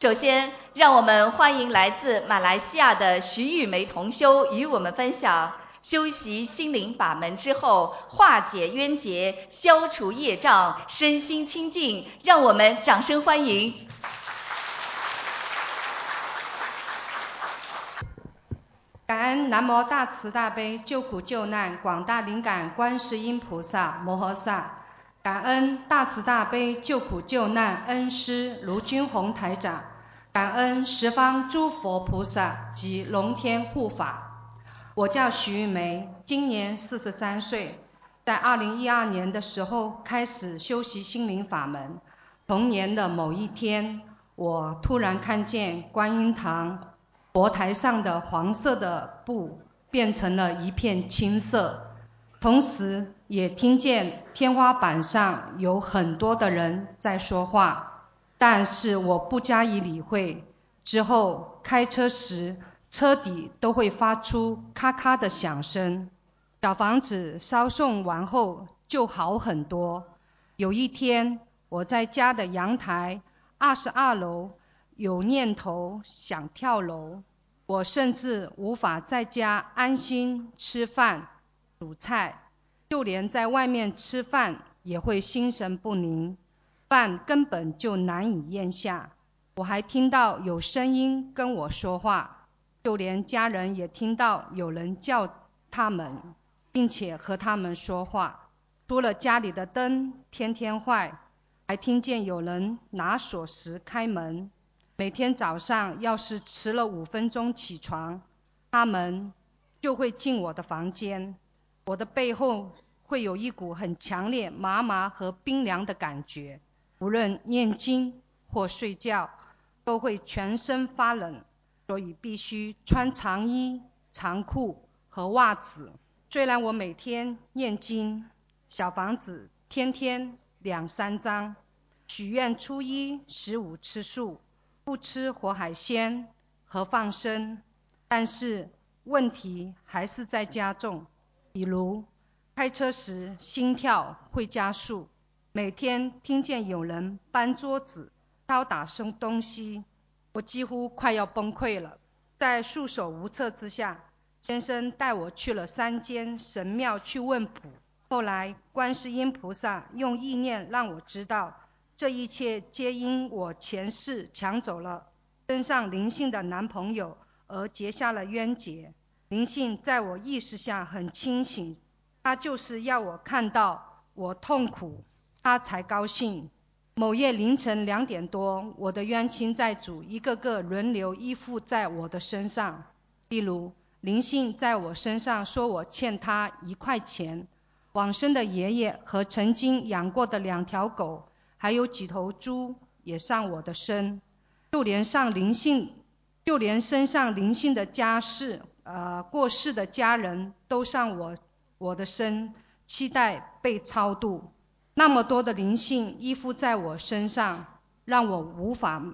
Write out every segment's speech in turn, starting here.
首先，让我们欢迎来自马来西亚的徐玉梅同修与我们分享修习心灵法门之后化解冤结、消除业障、身心清净。让我们掌声欢迎。感恩南无大慈大悲救苦救难广大灵感观世音菩萨摩诃萨。感恩大慈大悲救苦救难恩师卢军宏台长，感恩十方诸佛菩萨及龙天护法。我叫徐玉梅，今年四十三岁，在二零一二年的时候开始修习心灵法门。同年的某一天，我突然看见观音堂佛台上的黄色的布变成了一片青色，同时。也听见天花板上有很多的人在说话，但是我不加以理会。之后开车时，车底都会发出咔咔的响声。小房子烧送完后就好很多。有一天，我在家的阳台二十二楼有念头想跳楼，我甚至无法在家安心吃饭、煮菜。就连在外面吃饭也会心神不宁，饭根本就难以咽下。我还听到有声音跟我说话，就连家人也听到有人叫他们，并且和他们说话。除了家里的灯天天坏，还听见有人拿锁匙开门。每天早上要是迟了五分钟起床，他们就会进我的房间。我的背后会有一股很强烈、麻麻和冰凉的感觉，无论念经或睡觉，都会全身发冷，所以必须穿长衣、长裤和袜子。虽然我每天念经，小房子天天两三张，许愿初一十五吃素，不吃活海鲜和放生，但是问题还是在加重。比如开车时心跳会加速，每天听见有人搬桌子、敲打声东西，我几乎快要崩溃了。在束手无策之下，先生带我去了三间神庙去问卜。后来观世音菩萨用意念让我知道，这一切皆因我前世抢走了身上灵性的男朋友而结下了冤结。灵性在我意识下很清醒，他就是要我看到我痛苦，他才高兴。某夜凌晨两点多，我的冤亲债主一个个轮流依附在我的身上。例如，灵性在我身上说我欠他一块钱；往生的爷爷和曾经养过的两条狗，还有几头猪也上我的身。就连上灵性，就连身上灵性的家事。呃，过世的家人都上我我的身，期待被超度。那么多的灵性依附在我身上，让我无法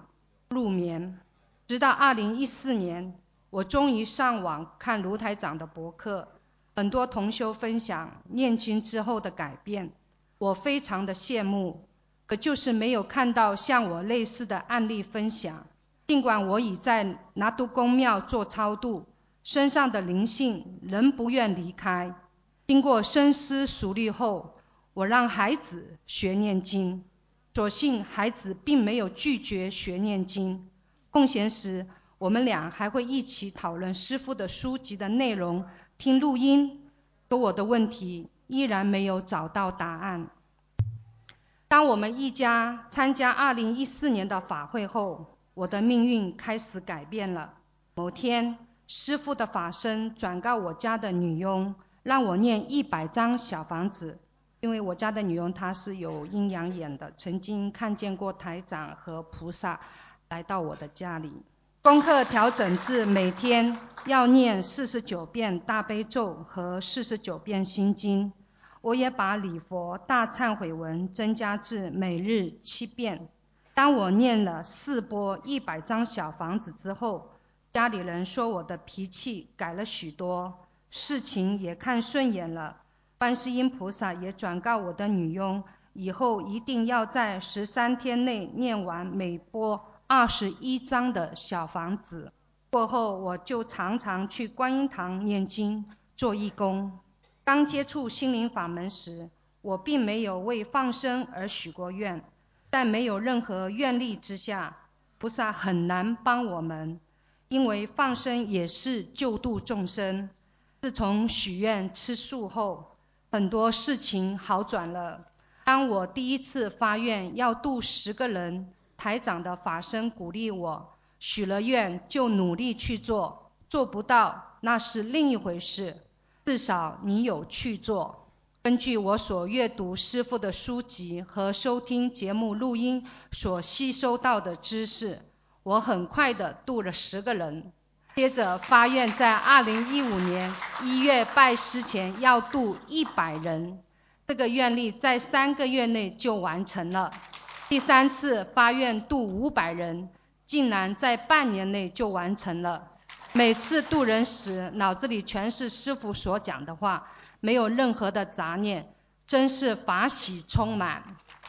入眠。直到二零一四年，我终于上网看卢台长的博客，很多同修分享念经之后的改变，我非常的羡慕，可就是没有看到像我类似的案例分享。尽管我已在拿督公庙做超度。身上的灵性仍不愿离开。经过深思熟虑后，我让孩子学念经。所幸孩子并没有拒绝学念经。空闲时，我们俩还会一起讨论师父的书籍的内容，听录音。可我的问题依然没有找到答案。当我们一家参加2014年的法会后，我的命运开始改变了。某天。师父的法身转告我家的女佣，让我念一百张小房子，因为我家的女佣她是有阴阳眼的，曾经看见过台长和菩萨来到我的家里。功课调整至每天要念四十九遍大悲咒和四十九遍心经，我也把礼佛大忏悔文增加至每日七遍。当我念了四波一百张小房子之后。家里人说我的脾气改了许多，事情也看顺眼了。观世音菩萨也转告我的女佣，以后一定要在十三天内念完每波二十一章的小房子。过后，我就常常去观音堂念经、做义工。刚接触心灵法门时，我并没有为放生而许过愿，在没有任何愿力之下，菩萨很难帮我们，因为放生也是救度众生。自从许愿吃素后，很多事情好转了。当我第一次发愿要度十个人，台长的法身鼓励我。许了愿就努力去做，做不到那是另一回事。至少你有去做。根据我所阅读师傅的书籍和收听节目录音所吸收到的知识，我很快的渡了十个人。接着发愿在二零一五年一月拜师前要渡一百人，这个愿力在三个月内就完成了。第三次发愿渡五百人。竟然在半年内就完成了。每次渡人时，脑子里全是师傅所讲的话，没有任何的杂念，真是法喜充满。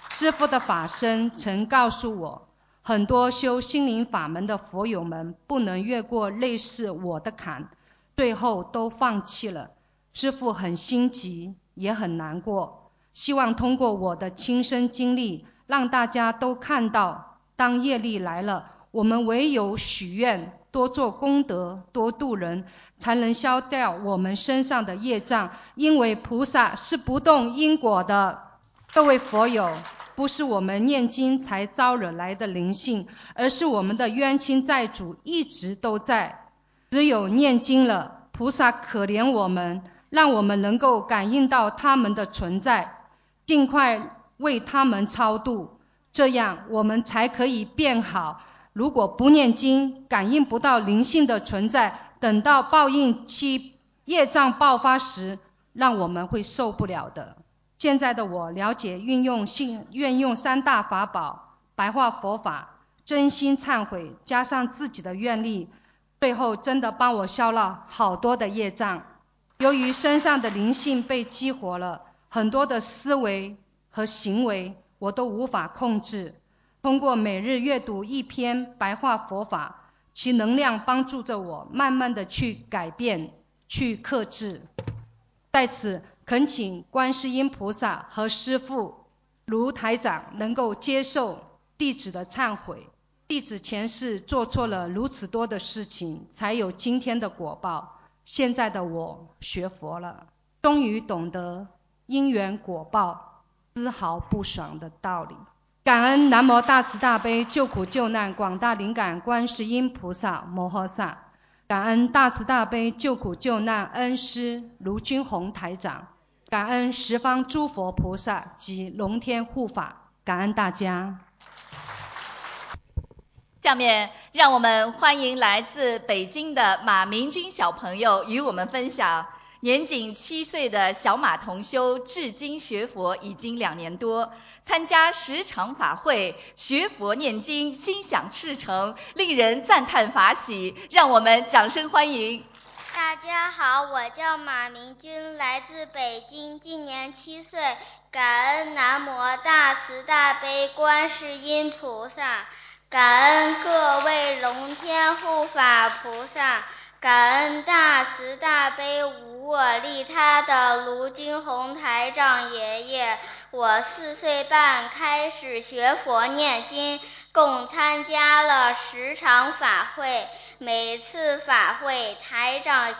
师傅的法身曾告诉我，很多修心灵法门的佛友们不能越过类似我的坎，最后都放弃了。师傅很心急，也很难过，希望通过我的亲身经历，让大家都看到，当业力来了。我们唯有许愿，多做功德，多度人，才能消掉我们身上的业障。因为菩萨是不动因果的。各位佛友，不是我们念经才招惹来的灵性，而是我们的冤亲债主一直都在。只有念经了，菩萨可怜我们，让我们能够感应到他们的存在，尽快为他们超度，这样我们才可以变好。如果不念经，感应不到灵性的存在，等到报应期业障爆发时，让我们会受不了的。现在的我了解运用性，愿用三大法宝，白话佛法，真心忏悔，加上自己的愿力，最后真的帮我消了好多的业障。由于身上的灵性被激活了，很多的思维和行为我都无法控制。通过每日阅读一篇白话佛法，其能量帮助着我，慢慢的去改变，去克制。在此恳请观世音菩萨和师父卢台长能够接受弟子的忏悔。弟子前世做错了如此多的事情，才有今天的果报。现在的我学佛了，终于懂得因缘果报丝毫不爽的道理。感恩南无大慈大悲救苦救难广大灵感观世音菩萨摩诃萨，感恩大慈大悲救苦救难恩师卢军宏台长，感恩十方诸佛菩萨及龙天护法，感恩大家。下面让我们欢迎来自北京的马明军小朋友与我们分享。年仅七岁的小马同修，至今学佛已经两年多。参加十场法会，学佛念经，心想事成，令人赞叹法喜。让我们掌声欢迎！大家好，我叫马明君，来自北京，今年七岁。感恩南无大慈大悲观世音菩萨，感恩各位龙天护法菩萨。感恩大慈大悲无我利他的卢金红台长爷爷。我四岁半开始学佛念经，共参加了十场法会。每次法会，台长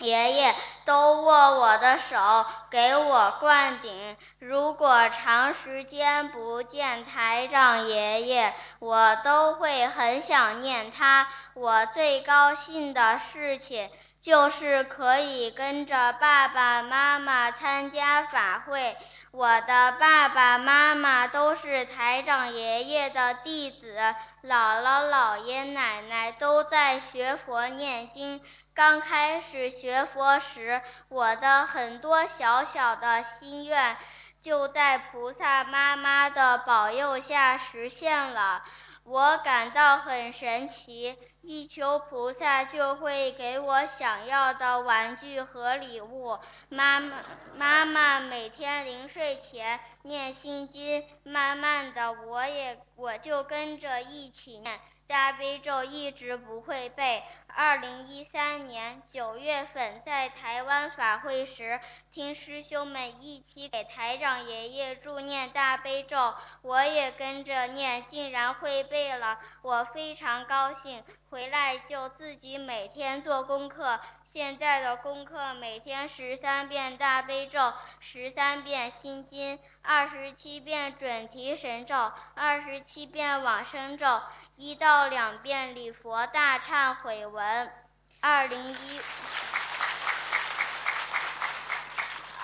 爷爷都握我的手，给我灌顶。如果长时间不见台长爷爷，我都会很想念他。我最高兴的事情就是可以跟着爸爸妈妈参加法会。我的爸爸妈妈都都是台长爷爷的弟子，姥姥、姥爷、奶奶都在学佛念经。刚开始学佛时，我的很多小小的心愿就在菩萨妈妈的保佑下实现了。我感到很神奇，一求菩萨就会给我想要的玩具和礼物。妈妈，妈妈每天临睡前念心经，慢慢的我也我就跟着一起念。大悲咒一直不会背。二零一三年九月份在台湾法会时，听师兄们一起给台长爷爷助念大悲咒，我也跟着念，竟然会背了，我非常高兴。回来就自己每天做功课。现在的功课每天十三遍大悲咒，十三遍心经，二十七遍准提神咒，二十七遍往生咒，一到两遍礼佛大忏悔文。二零一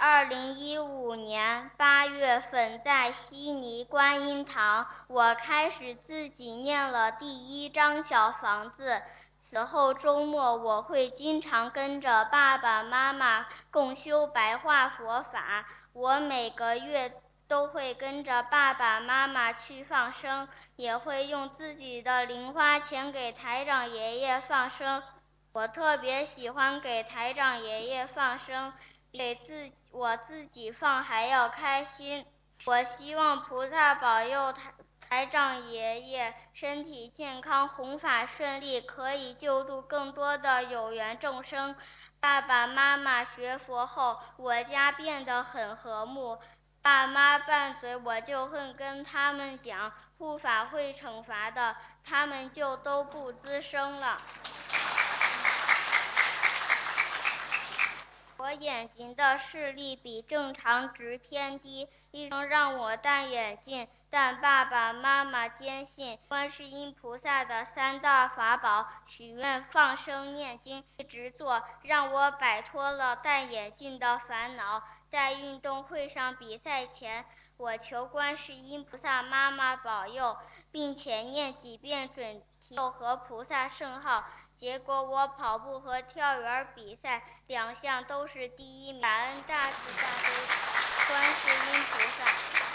二零一五年八月份在悉尼观音堂，我开始自己念了第一张小房子。此后周末我会经常跟着爸爸妈妈共修白话佛法。我每个月都会跟着爸爸妈妈去放生，也会用自己的零花钱给台长爷爷放生。我特别喜欢给台长爷爷放生，给自我自己放还要开心。我希望菩萨保佑台。台长爷爷身体健康，弘法顺利，可以救度更多的有缘众生。爸爸妈妈学佛后，我家变得很和睦。爸妈拌嘴，我就会跟他们讲，护法会惩罚的，他们就都不吱声了。我眼睛的视力比正常值偏低，医生让我戴眼镜，但爸爸妈妈坚信观世音菩萨的三大法宝，许愿、放生、念经，一直做，让我摆脱了戴眼镜的烦恼。在运动会上比赛前，我求观世音菩萨妈妈保佑，并且念几遍准提咒和菩萨圣号。结果我跑步和跳远比赛两项都是第一名，感恩大慈大悲观世音菩萨。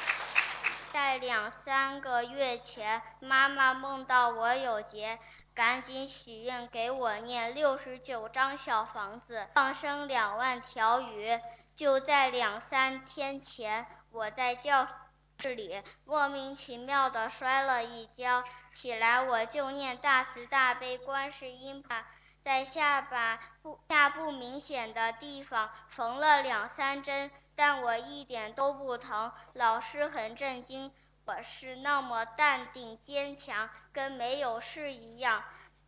在两三个月前，妈妈梦到我有劫，赶紧许愿给我念六十九张小房子，放生两万条鱼。就在两三天前，我在教室里莫名其妙的摔了一跤。起来，我就念大慈大悲观世音菩萨，在下巴不下不明显的地方缝了两三针，但我一点都不疼。老师很震惊，我是那么淡定坚强，跟没有事一样。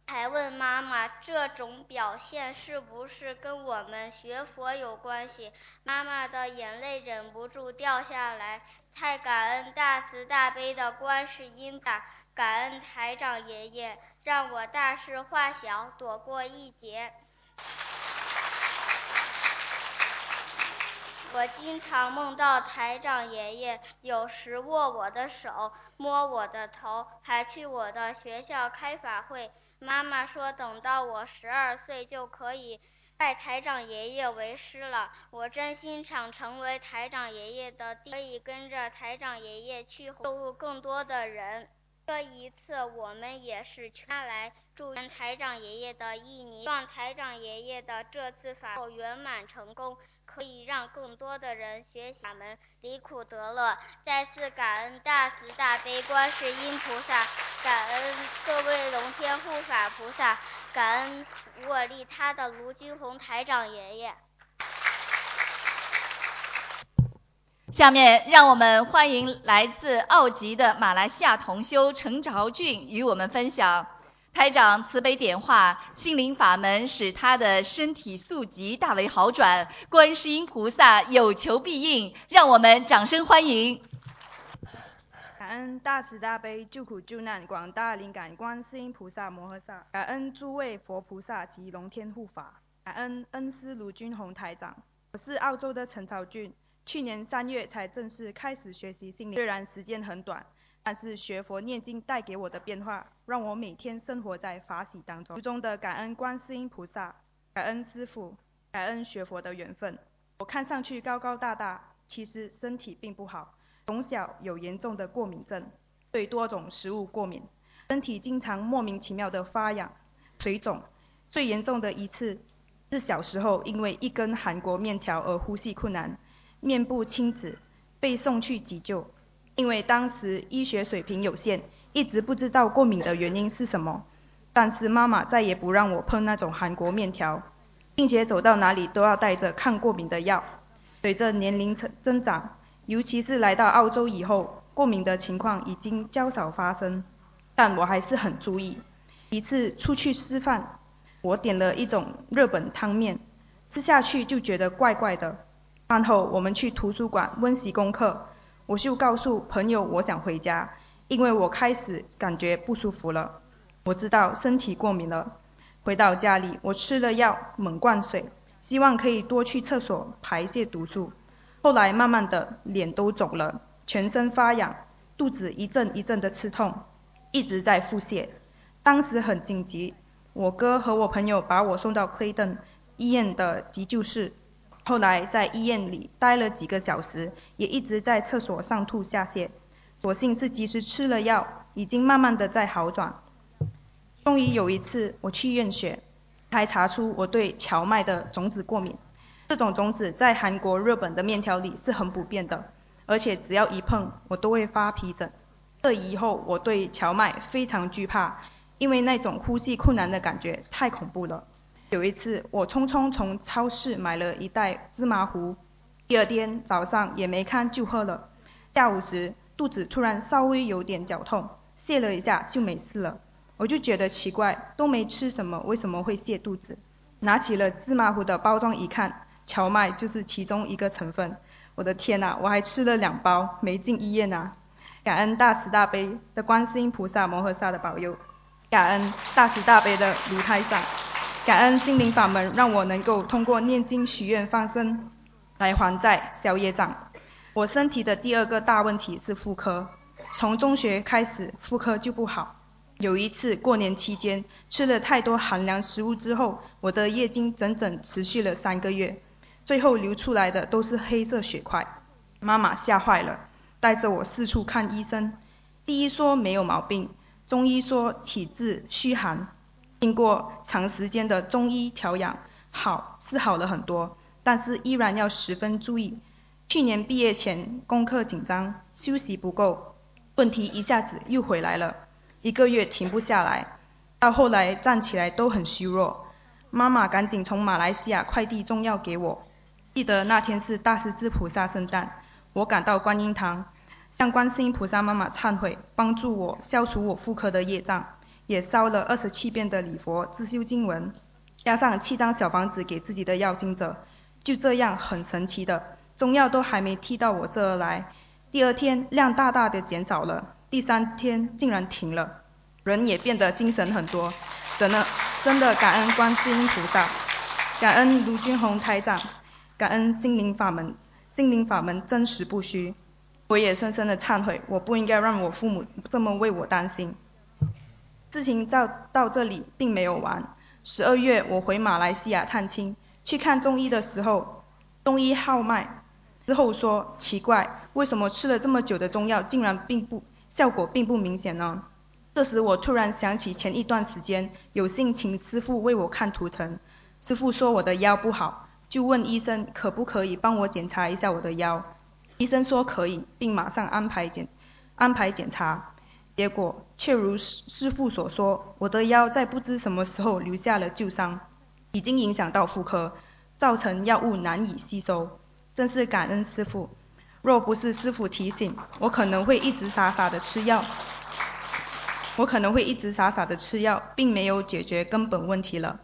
还问妈妈，这种表现是不是跟我们学佛有关系？妈妈的眼泪忍不住掉下来，太感恩大慈大悲的观世音吧。感恩台长爷爷，让我大事化小，躲过一劫。我经常梦到台长爷爷，有时握我的手，摸我的头，还去我的学校开法会。妈妈说，等到我十二岁就可以拜台长爷爷为师了。我真心想成为台长爷爷的，可以跟着台长爷爷去救更多的人。这一次，我们也是全来祝愿台长爷爷的一年，希望台长爷爷的这次法会圆满成功，可以让更多的人学习法门，离苦得乐。再次感恩大慈大悲观世音菩萨，感恩各位龙天护法菩萨，感恩我利他的卢军宏台长爷爷。下面让我们欢迎来自澳籍的马来西亚同修陈朝俊与我们分享，台长慈悲点化，心灵法门使他的身体素疾大为好转，观世音菩萨有求必应，让我们掌声欢迎。感恩大慈大悲救苦救难广大灵感观世音菩萨摩诃萨，感恩诸位佛菩萨及龙天护法，感恩恩师卢军宏台长，我是澳洲的陈朝俊。去年三月才正式开始学习心灵，虽然时间很短，但是学佛念经带给我的变化，让我每天生活在法喜当中。中的感恩观世音菩萨，感恩师父，感恩学佛的缘分。我看上去高高大大，其实身体并不好。从小有严重的过敏症，对多种食物过敏，身体经常莫名其妙的发痒、水肿。最严重的一次是小时候因为一根韩国面条而呼吸困难。面部青紫，被送去急救，因为当时医学水平有限，一直不知道过敏的原因是什么。但是妈妈再也不让我碰那种韩国面条，并且走到哪里都要带着抗过敏的药。随着年龄增增长，尤其是来到澳洲以后，过敏的情况已经较少发生，但我还是很注意。一次出去吃饭，我点了一种日本汤面，吃下去就觉得怪怪的。饭后我们去图书馆温习功课，我就告诉朋友我想回家，因为我开始感觉不舒服了。我知道身体过敏了。回到家里，我吃了药，猛灌水，希望可以多去厕所排泄毒素。后来慢慢的，脸都肿了，全身发痒，肚子一阵一阵的刺痛，一直在腹泻。当时很紧急，我哥和我朋友把我送到 Clayton 医院的急救室。后来在医院里待了几个小时，也一直在厕所上吐下泻。所幸是及时吃了药，已经慢慢的在好转。终于有一次，我去验血，才查出我对荞麦的种子过敏。这种种子在韩国、日本的面条里是很普遍的，而且只要一碰，我都会发皮疹。这以后我对荞麦非常惧怕，因为那种呼吸困难的感觉太恐怖了。有一次，我匆匆从超市买了一袋芝麻糊，第二天早上也没看就喝了。下午时，肚子突然稍微有点绞痛，泻了一下就没事了。我就觉得奇怪，都没吃什么，为什么会泻肚子？拿起了芝麻糊的包装一看，荞麦就是其中一个成分。我的天呐，我还吃了两包，没进医院啊！感恩大慈大悲的观世音菩萨摩诃萨的保佑，感恩大慈大悲的卢台长，感恩心灵法门让我能够通过念经许愿放生来还债消业障。我身体的第二个大问题是妇科，从中学开始妇科就不好。有一次过年期间吃了太多寒凉食物之后，我的月经整整持续了三个月，最后流出来的都是黑色血块。妈妈吓坏了，带着我四处看医生。第一说没有毛病，中医说体质虚寒。经过长时间的中医调养，好是好了很多，但是依然要十分注意。去年毕业前功课紧张，休息不够，问题一下子又回来了。一个月停不下来，到后来站起来都很虚弱。妈妈赶紧从马来西亚快递中药给我。记得那天是大势至菩萨圣诞，我赶到观音堂，向观世音菩萨妈妈忏悔，帮助我消除我妇科的业障，也烧了二十七遍的礼佛自修经文，加上七张小房子给自己的要经者。就这样很神奇的，中药都还没踢到我这儿来，第二天量大大的减少了。第三天竟然停了，人也变得精神很多，真的真的感恩观世音菩萨，感恩卢军宏台长，感恩心灵法门，心灵法门真实不虚。我也深深的忏悔，我不应该让我父母这么为我担心。事情到到这里并没有完，十二月我回马来西亚探亲，去看中医的时候，中医号脉之后说奇怪，为什么吃了这么久的中药竟然并不。效果并不明显呢。这时我突然想起前一段时间有幸请师傅为我看图腾，师傅说我的腰不好，就问医生可不可以帮我检查一下我的腰。医生说可以，并马上安排检安排检查。结果却如师师傅所说，我的腰在不知什么时候留下了旧伤，已经影响到妇科，造成药物难以吸收。真是感恩师傅。若不是师傅提醒，我可能会一直傻傻的吃药。我可能会一直傻傻的吃药，并没有解决根本问题了。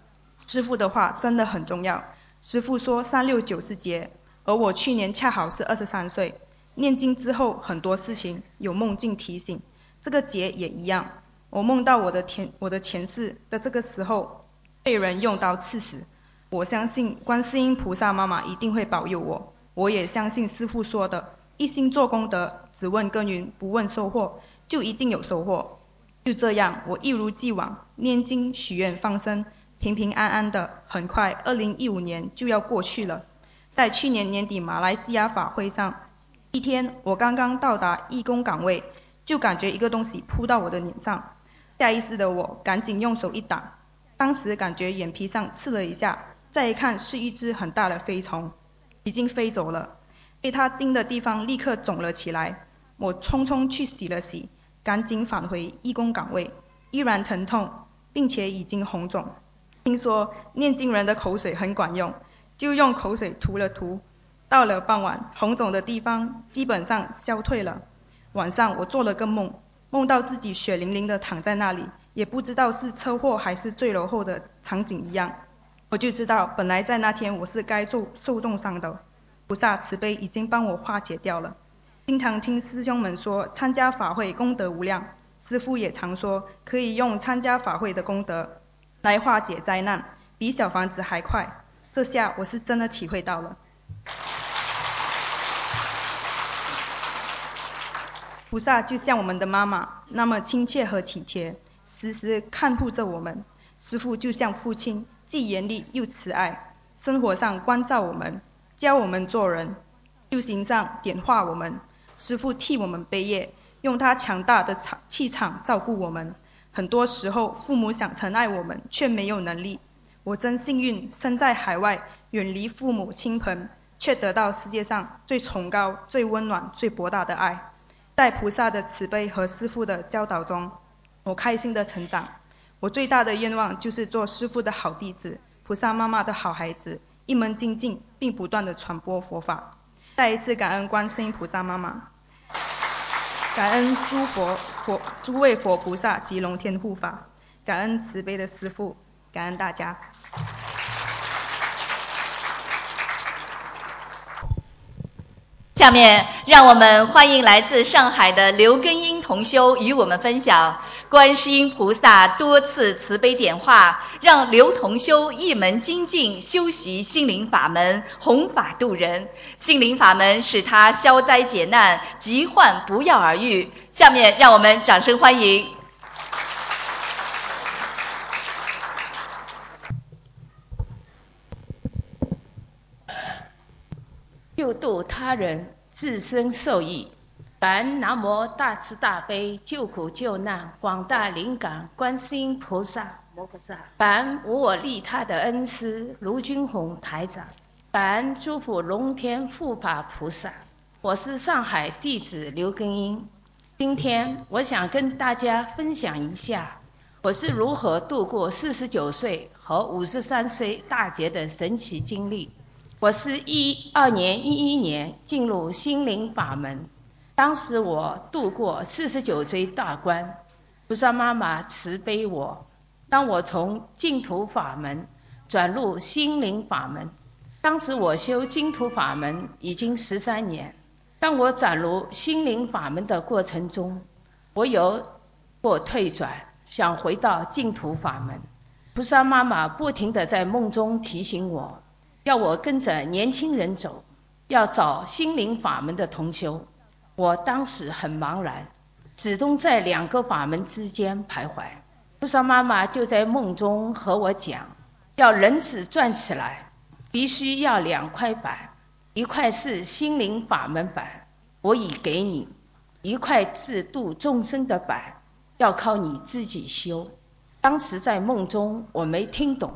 师傅的话真的很重要。师傅说三六九是劫，而我去年恰好是二十三岁。念经之后很多事情有梦境提醒，这个劫也一样。我梦到我的前我的前世的这个时候被人用刀刺死。我相信观世音菩萨妈妈一定会保佑我。我也相信师傅说的，一心做功德，只问耕耘不问收获，就一定有收获。就这样，我一如既往念经许愿放生，平平安安的。很快，二零一五年就要过去了。在去年年底马来西亚法会上，一天我刚刚到达义工岗位，就感觉一个东西扑到我的脸上，下意识的我赶紧用手一挡，当时感觉眼皮上刺了一下，再一看是一只很大的飞虫。已经飞走了，被它叮的地方立刻肿了起来。我匆匆去洗了洗，赶紧返回义工岗位，依然疼痛，并且已经红肿。听说念经人的口水很管用，就用口水涂了涂。到了傍晚，红肿的地方基本上消退了。晚上我做了个梦，梦到自己血淋淋的躺在那里，也不知道是车祸还是坠楼后的场景一样。我就知道，本来在那天我是该受受重伤的，菩萨慈悲已经帮我化解掉了。经常听师兄们说参加法会功德无量，师父也常说可以用参加法会的功德来化解灾难，比小房子还快。这下我是真的体会到了。菩萨就像我们的妈妈，那么亲切和体贴，时时看护着我们。师父就像父亲，既严厉又慈爱，生活上关照我们，教我们做人，修行上点化我们。师父替我们背业，用他强大的场气场照顾我们。很多时候，父母想疼爱我们，却没有能力。我真幸运，生在海外，远离父母亲朋，却得到世界上最崇高、最温暖、最博大的爱。在菩萨的慈悲和师父的教导中，我开心的成长。我最大的愿望就是做师父的好弟子，菩萨妈妈的好孩子，一门精进，并不断的传播佛法。再一次感恩观世音菩萨妈妈，感恩诸佛佛诸位佛菩萨及龙天护法，感恩慈悲的师父，感恩大家。下面让我们欢迎来自上海的刘根英同修与我们分享观世音菩萨多次慈悲点化，让刘同修一门精进修习心灵法门，弘法度人。心灵法门使他消灾解难，疾患不药而愈。下面让我们掌声欢迎。救度他人，自身受益。感恩南无大慈大悲救苦救难广大灵感观世音菩萨摩诃萨，感恩无我利他的恩师卢军宏台长，感恩诸佛龙天护法菩萨。我是上海弟子刘根英，今天我想跟大家分享一下我是如何度过四十九岁和五十三岁大劫的神奇经历。我是一二年一一年进入心灵法门。当时我度过四十九岁大关，菩萨妈妈慈悲我。当我从净土法门转入心灵法门，当时我修净土法门已经十三年。当我转入心灵法门的过程中，我有过退转，想回到净土法门。菩萨妈妈不停地在梦中提醒我，要我跟着年轻人走，要找心灵法门的同修。我当时很茫然，始终在两个法门之间徘徊。菩萨妈妈就在梦中和我讲，要人子转起来，必须要两块板，一块是心灵法门板，我已给你；一块是度众生的板，要靠你自己修。当时在梦中我没听懂，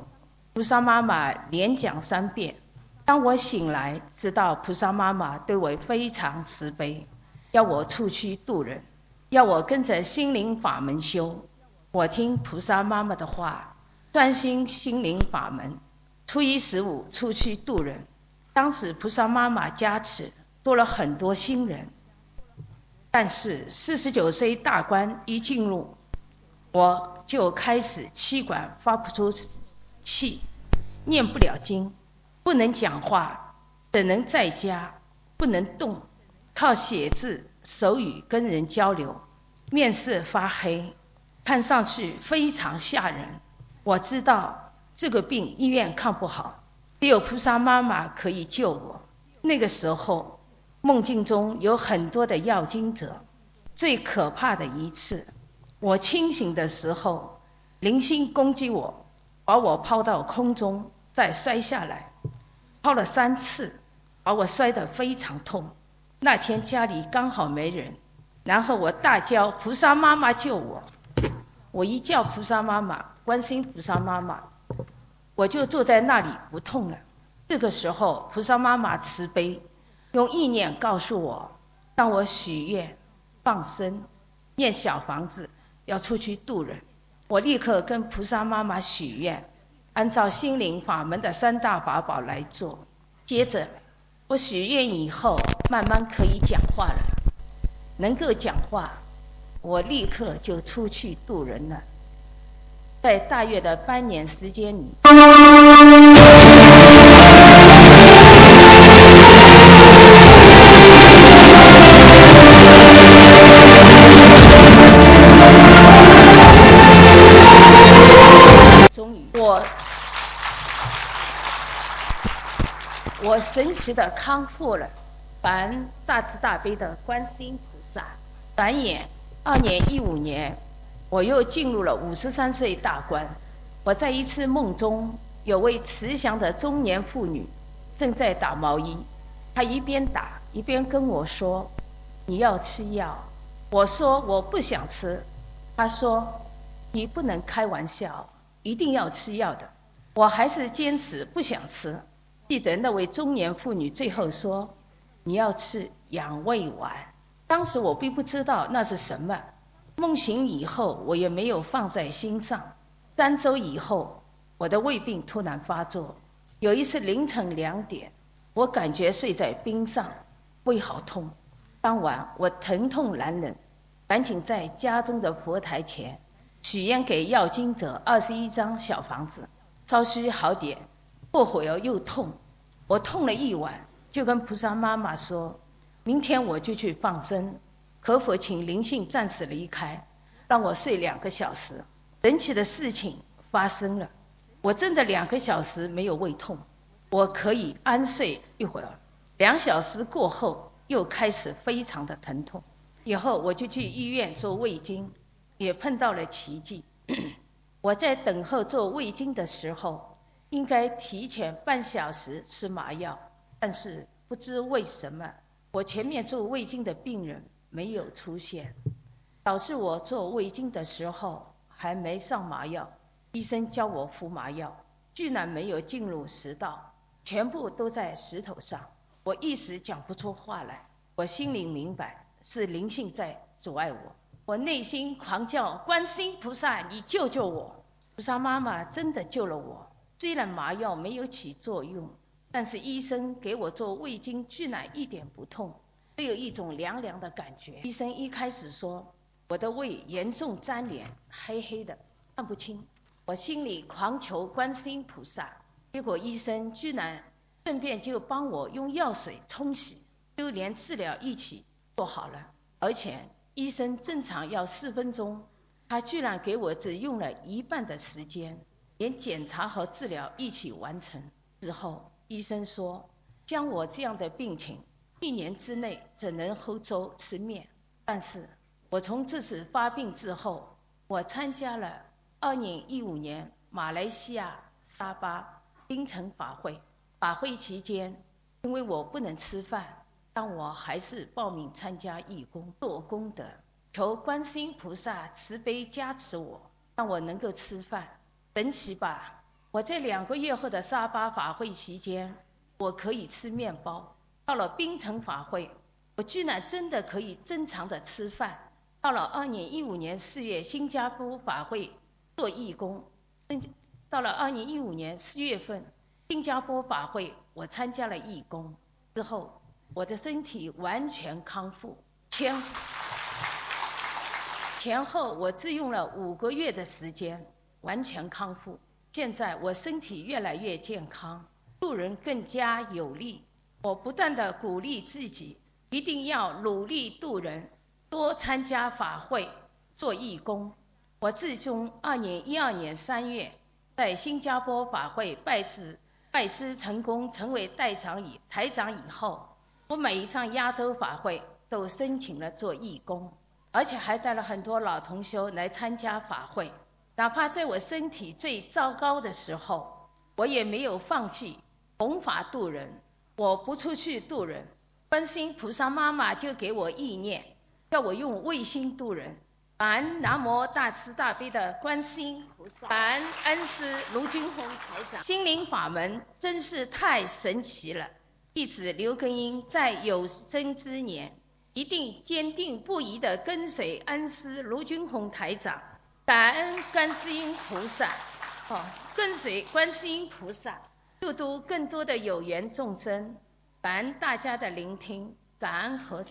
菩萨妈妈连讲三遍。当我醒来，知道菩萨妈妈对我非常慈悲。要我出去度人，要我跟着心灵法门修。我听菩萨妈妈的话，专心心灵法门。初一十五出去度人，当时菩萨妈妈加持，多了很多新人。但是四十九岁大关一进入，我就开始气管发不出气，念不了经，不能讲话，只能在家，不能动。靠写字、手语跟人交流，面色发黑，看上去非常吓人。我知道这个病医院看不好，只有菩萨妈妈可以救我。那个时候，梦境中有很多的要经者。最可怕的一次，我清醒的时候，灵性攻击我，把我抛到空中，再摔下来，抛了三次，把我摔得非常痛。那天家里刚好没人，然后我大叫菩萨妈妈救我！我一叫菩萨妈妈，观心菩萨妈妈，我就坐在那里不痛了。这个时候菩萨妈妈慈悲，用意念告诉我，让我许愿放生，念小房子，要出去度人。我立刻跟菩萨妈妈许愿，按照心灵法门的三大法宝来做。接着，我许愿以后，慢慢可以讲话了，能够讲话，我立刻就出去度人了。在大约的半年时间里。我神奇的康复了，凡大慈大悲的观世音菩萨。转眼二年一五年，我又进入了五十三岁大关。我在一次梦中，有位慈祥的中年妇女正在打毛衣，她一边打一边跟我说：“你要吃药。”我说：“我不想吃。”她说：“你不能开玩笑，一定要吃药的。”我还是坚持不想吃。记得那位中年妇女最后说：“你要吃养胃丸。”当时我并不知道那是什么。梦醒以后，我也没有放在心上。三周以后，我的胃病突然发作。有一次凌晨两点，我感觉睡在冰上，胃好痛。当晚我疼痛难忍，赶紧在家中的佛台前许愿给要经者二十一张小房子，稍许好点。过会儿又痛，我痛了一晚，就跟菩萨妈妈说，明天我就去放生，可否请灵性暂时离开，让我睡两个小时。神奇的事情发生了，我真的两个小时没有胃痛，我可以安睡一会儿。两小时过后又开始非常的疼痛，以后我就去医院做胃镜，也碰到了奇迹。我在等候做胃镜的时候。应该提前半小时吃麻药，但是不知为什么，我前面做胃镜的病人没有出现，导致我做胃镜的时候还没上麻药，医生教我服麻药，居然没有进入食道，全部都在石头上，我一时讲不出话来，我心里明白是灵性在阻碍我，我内心狂叫观世音菩萨，你救救我！菩萨妈妈真的救了我。虽然麻药没有起作用，但是医生给我做胃镜，居然一点不痛，只有一种凉凉的感觉。医生一开始说我的胃严重粘连，黑黑的，看不清。我心里狂求观世音菩萨，结果医生居然顺便就帮我用药水冲洗，就连治疗一起做好了。而且医生正常要四分钟，他居然给我只用了一半的时间。连检查和治疗一起完成之后，医生说，像我这样的病情，一年之内只能喝粥吃面。但是我从这次发病之后，我参加了2015年马来西亚沙巴槟城法会。法会期间，因为我不能吃饭，但我还是报名参加义工做功德，求观世音菩萨慈悲加持我，让我能够吃饭。神奇吧！我在两个月后的沙巴法会期间，我可以吃面包；到了槟城法会，我居然真的可以正常的吃饭。到了二零一五年四月新加坡法会做义工，到了二零一五年四月份新加坡法会我参加了义工之后，我的身体完全康复，前前后我只用了五个月的时间。完全康复，现在我身体越来越健康，助人更加有力。我不断的鼓励自己，一定要努力度人，多参加法会，做义工。我自从二零一二年三月在新加坡法会拜师拜师成功，成为代长以台长以后，我每一场亚洲法会都申请了做义工，而且还带了很多老同修来参加法会。哪怕在我身体最糟糕的时候，我也没有放弃弘法度人。我不出去度人，观世音菩萨妈妈就给我意念，叫我用卫星度人。感恩南无大慈大悲的观世音菩萨，感恩恩师卢军宏台长。心灵法门真是太神奇了。弟子刘根英在有生之年，一定坚定不移地跟随恩师卢军宏台长，感恩观世音菩萨，哦，跟随观世音菩萨，度度更多的有缘众生，感恩大家的聆听，感恩和。